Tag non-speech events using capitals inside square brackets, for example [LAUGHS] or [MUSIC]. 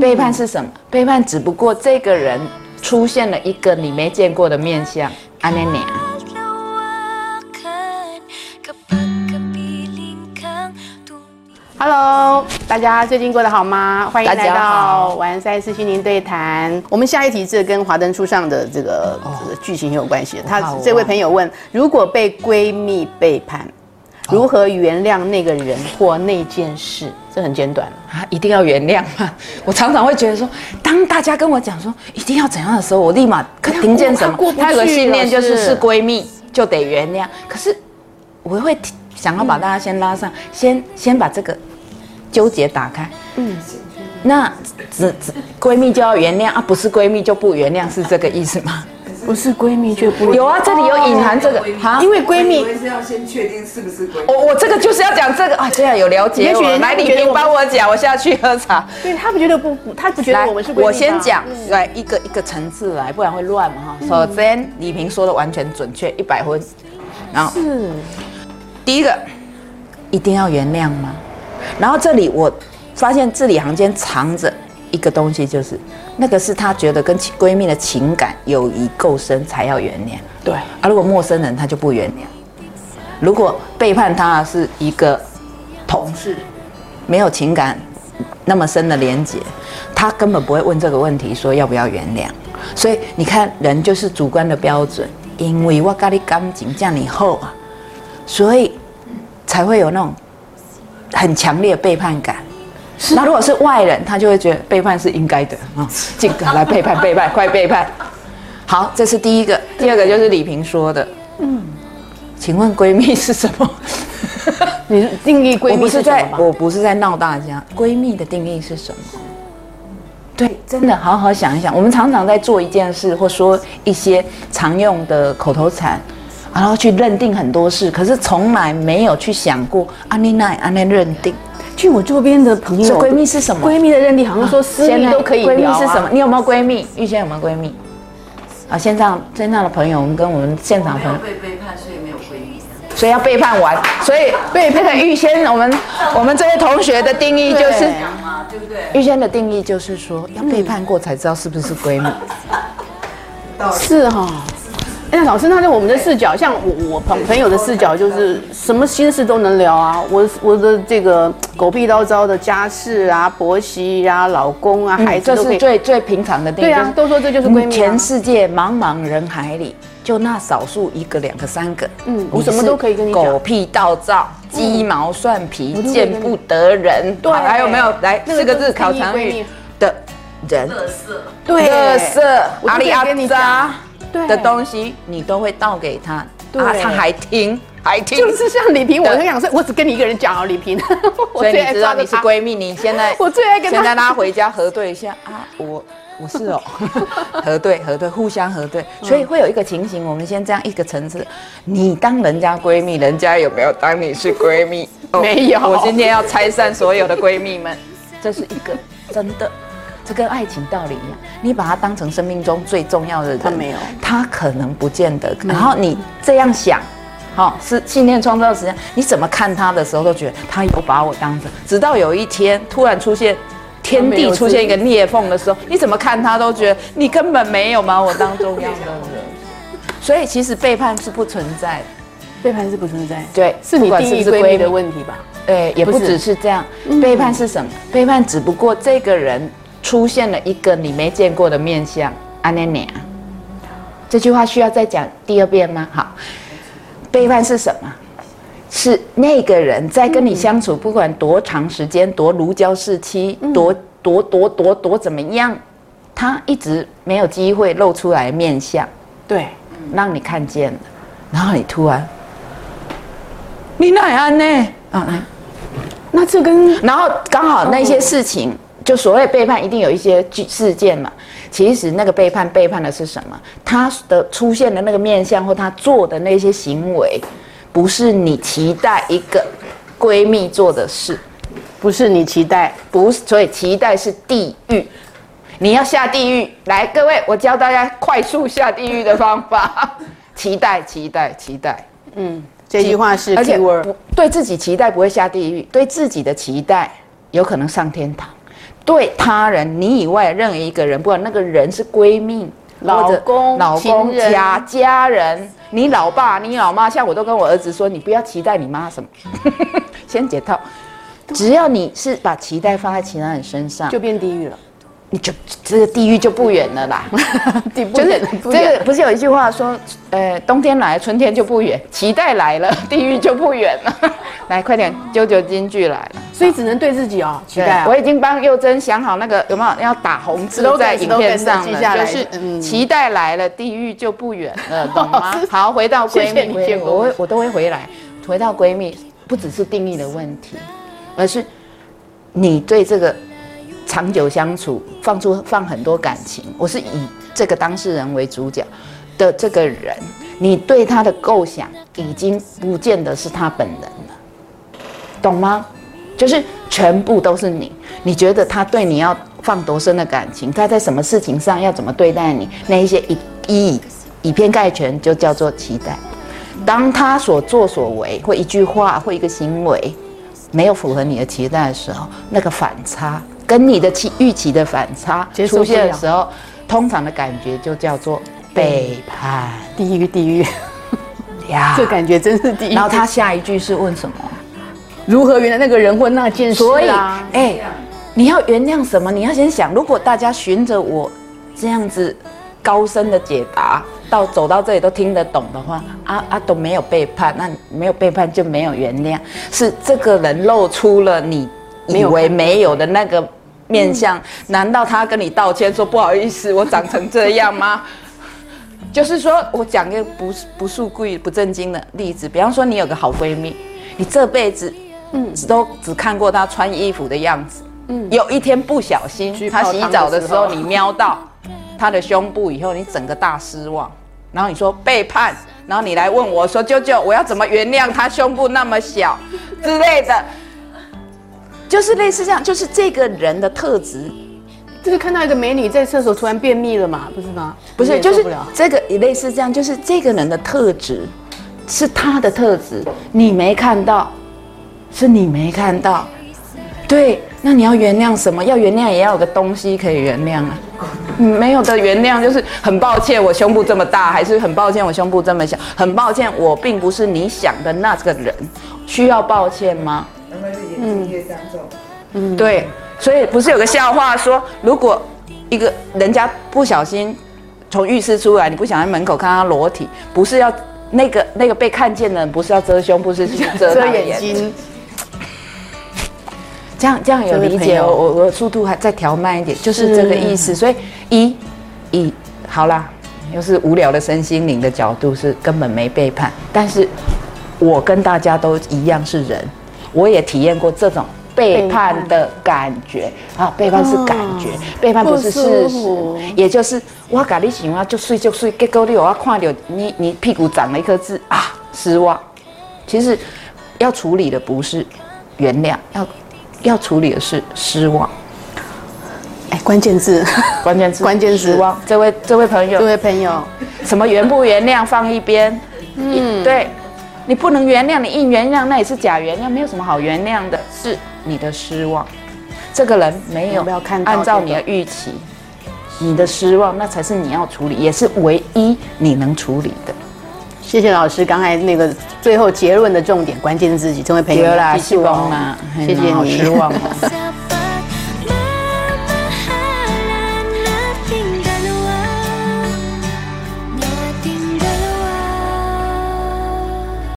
背叛是什么？背叛只不过这个人出现了一个你没见过的面相，安妮妮。Lawakan kapag kapiling kang tunay. Hello，大家最近过得好吗？欢迎来到好玩三四心灵对谈。我们下一题是跟华灯初上的这个、这个剧情很有关系的。他这位朋友问：如果被闺蜜背叛，如何原谅那个人或那件事？这很简短。啊，一定要原谅吗？[LAUGHS] 我常常会觉得说，当大家跟我讲说一定要怎样的时候，我立马可听见什么他有个信念就是是闺蜜就得原谅。可是我会提想要把大家先拉上，先先把这个纠结打开。嗯，那只只闺蜜就要原谅啊，不是闺蜜就不原谅，是这个意思吗？不是闺蜜就不有啊，这里有隐含这个哈，因为闺蜜是要先确定是不是闺蜜。我我这个就是要讲这个啊，这样有了解我。也许人来，李萍觉得我们帮我讲，我下去喝茶。对他不觉得不，不他不觉得，我们是闺蜜我先讲，来一个一个层次来，不然会乱嘛哈。首先，李平说的完全准确，一百分。然后是第一个，一定要原谅吗？然后这里我发现字里行间藏着一个东西，就是那个是她觉得跟情闺蜜的情感友谊够深才要原谅。对，啊，如果陌生人他就不原谅。如果背叛他是一个同事，没有情感那么深的连结，他根本不会问这个问题，说要不要原谅。所以你看，人就是主观的标准，因为我跟你感情这样你后啊，所以才会有那种很强烈的背叛感。[LAUGHS] 那如果是外人，他就会觉得背叛是应该的啊，尽可来背叛背叛，[LAUGHS] 快背叛。好，这是第一个，第二个就是李萍说的，嗯，请问闺蜜是什么？[LAUGHS] 你定义闺蜜我不是什么？我不是在闹大家。闺蜜的定义是什么？对，真的好好想一想。我们常常在做一件事，或说一些常用的口头禅，然后去认定很多事，可是从来没有去想过安妮奈安妮认定。据我周边的朋友，闺蜜是什么闺蜜的认定好像说私密都可以闺蜜是什么？你有没有闺蜜？玉仙有没有闺蜜？啊，线上线上的朋友，我们跟我们现场朋友，被背叛，所以没有闺蜜。所以要背叛完，所以背那个玉仙，我们我们这位同学的定义就是对讲嘛，对不对？玉仙的定义就是说，要背叛过才知道是不是闺蜜。[LAUGHS] 是哈、老师，那在我们的视角，像我我朋朋友的视角，就是什么心事都能聊啊。我我的这个狗屁叨叨的家事啊、婆媳啊、老公啊、孩嗯这是子都可以。最最平常的定义。对啊都说这就是闺蜜啊全世界茫茫人海里，就那少数一个、两个、三个，嗯我什么都可以跟你讲狗屁倒灶、鸡毛蒜皮见不得人。对还有没有来那个四个字考常语的人？对垃圾、我就可以阿里阿跟你扎的东西，你都会倒给他，对。啊，他还听，还听，就是像李萍，我对。跟你讲，我只跟你一个人讲哦，李萍。我所以最你知道你是闺蜜，你现在 [LAUGHS] 我最爱跟她现在拉回家核对一下啊，我我是哦，[LAUGHS] 核对核对，互相核对，嗯。所以会有一个情形，我们先这样一个层次，你当人家闺蜜，人家有没有当你是闺蜜？哦没有。我今天要拆散所有的闺蜜们，这是一个真的。这跟爱情道理一样，你把它当成生命中最重要的人，他没有他可能不见得。然后你这样想，好、是信念创造的时间。你怎么看他的时候，都觉得他有把我当成，直到有一天突然出现天地出现一个裂缝的时候，你怎么看他都觉得你根本没有把我当重要的人。所以其实背叛是不存在的，背叛是不存在，对是你定义闺蜜的问题吧？对，也不只是这样。背叛是什么？背叛只不过这个人出现了一个你没见过的面相，安妮妮。这句话需要再讲第二遍吗？好，背叛是什么？是那个人在跟你相处，不管多长时间，多如胶似漆，多多多多多怎么样，他一直没有机会露出来面相，对，让你看见了，然后你突然，你哪安呢？啊，来那这跟然后刚好那些事情，就所谓背叛，一定有一些事件嘛。其实那个背叛，背叛的是什么？他的出现的那个面相，或他做的那些行为，不是你期待一个闺蜜做的事，不是你期待，不是，所以期待是地狱。你要下地狱，来，各位，我教大家快速下地狱的方法。[LAUGHS] 期待，期待，期待。嗯，这句话是而且对自己期待不会下地狱，对自己的期待有可能上天堂。对他人你以外任何一个人，不管那个人是闺蜜、老公老公、家家人，你老爸、你老妈，像我都跟我儿子说，你不要期待你妈什么，[LAUGHS] 先解套。只要你是把期待放在其他人身上，就变地狱了，你就这个地狱就不远了啦。[LAUGHS] 地不就是远这个不是有一句话说，呃，冬天来，春天就不远，期待来了，地狱就不远了。[LAUGHS] 来，快点，九九金句来了。所以只能对自己哦，期待啊我已经帮幼珍想好那个有没有要打红字 Slogan，在影片上了，来就是嗯期待来了，地狱就不远了，懂吗？[LAUGHS] 好，回到闺蜜，谢谢我我会我都会回来。回到闺蜜，不只是定义的问题，而是你对这个长久相处放出放很多感情。我是以这个当事人为主角的这个人，你对他的构想已经不见得是他本人了，懂吗？就是全部都是你，你觉得他对你要放多深的感情，他在什么事情上要怎么对待你，那一些一一以以偏概全，就叫做期待。当他所作所为或一句话或一个行为没有符合你的期待的时候，那个反差跟你的期预期的反差出现的时候，通常的感觉就叫做背叛地狱地狱，呀。[LAUGHS] 这感觉真是地狱。然后他下一句是问什么？如何原来那个人或那件事所以，啊？哎、你要原谅什么？你要先想，如果大家循着我这样子高深的解答，到走到这里都听得懂的话，啊啊都没有背叛，那没有背叛就没有原谅，是这个人露出了你以为没有的那个面相，难道他跟你道歉说不好意思，我长成这样吗？[LAUGHS] 就是说我讲一个不不数贵不正经的例子，比方说你有个好闺蜜，你这辈子嗯都只看过她穿衣服的样子，嗯，有一天不小心她洗澡的时候。你瞄到她的胸部以后，你整个大失望，然后你说背叛，然后你来问我说舅舅，我要怎么原谅她胸部那么小？之类的，就是类似这样，就是这个人的特质就是看到一个美女在厕所突然便秘了嘛，不是吗？不是，就是这个也类似这样，就是这个人的特质是他的特质，你没看到，是你没看到。对，那你要原谅什么？要原谅也要有个东西可以原谅啊。[LAUGHS] 没有的原谅就是很抱歉，我胸部这么大，还是很抱歉我胸部这么小，很抱歉我并不是你想的那个人，需要抱歉吗？难怪是眼睛越张重。对，所以不是有个笑话说，如果一个人家不小心从浴室出来，你不想在门口看他裸体，不是要那个那个被看见的人，不是要遮胸不，是去遮遮他的眼睛，[LAUGHS] 这样这样有理解哦，我我速度还再调慢一点，就是这个意思。所以一一好啦，又是无聊的身心灵的角度是根本没背叛，但是我跟大家都一样是人，我也体验过这种。背叛的感觉。啊，背叛是感觉，背叛不是事实，也就是我跟你喜欢就睡就睡，结果你有要看到你你屁股长了一颗痣啊，失望。其实要处理的不是原谅，要要处理的是失望。哎，关键字，关键字 [LAUGHS] 关键字。失望。这位这位朋友。这友，位朋友，什么原不原谅放一边，嗯，对，你不能原谅，你硬原谅那也是假原谅，没有什么好原谅的，是你的失望。这个人没有有没有看到按照你的预期，你的失望，那才是你要处理，也是唯一你能处理的。谢谢老师刚才那个最后结论的重点关键自己成为朋友。有啦，希记住哦望啦，谢谢你。好失望 [LAUGHS]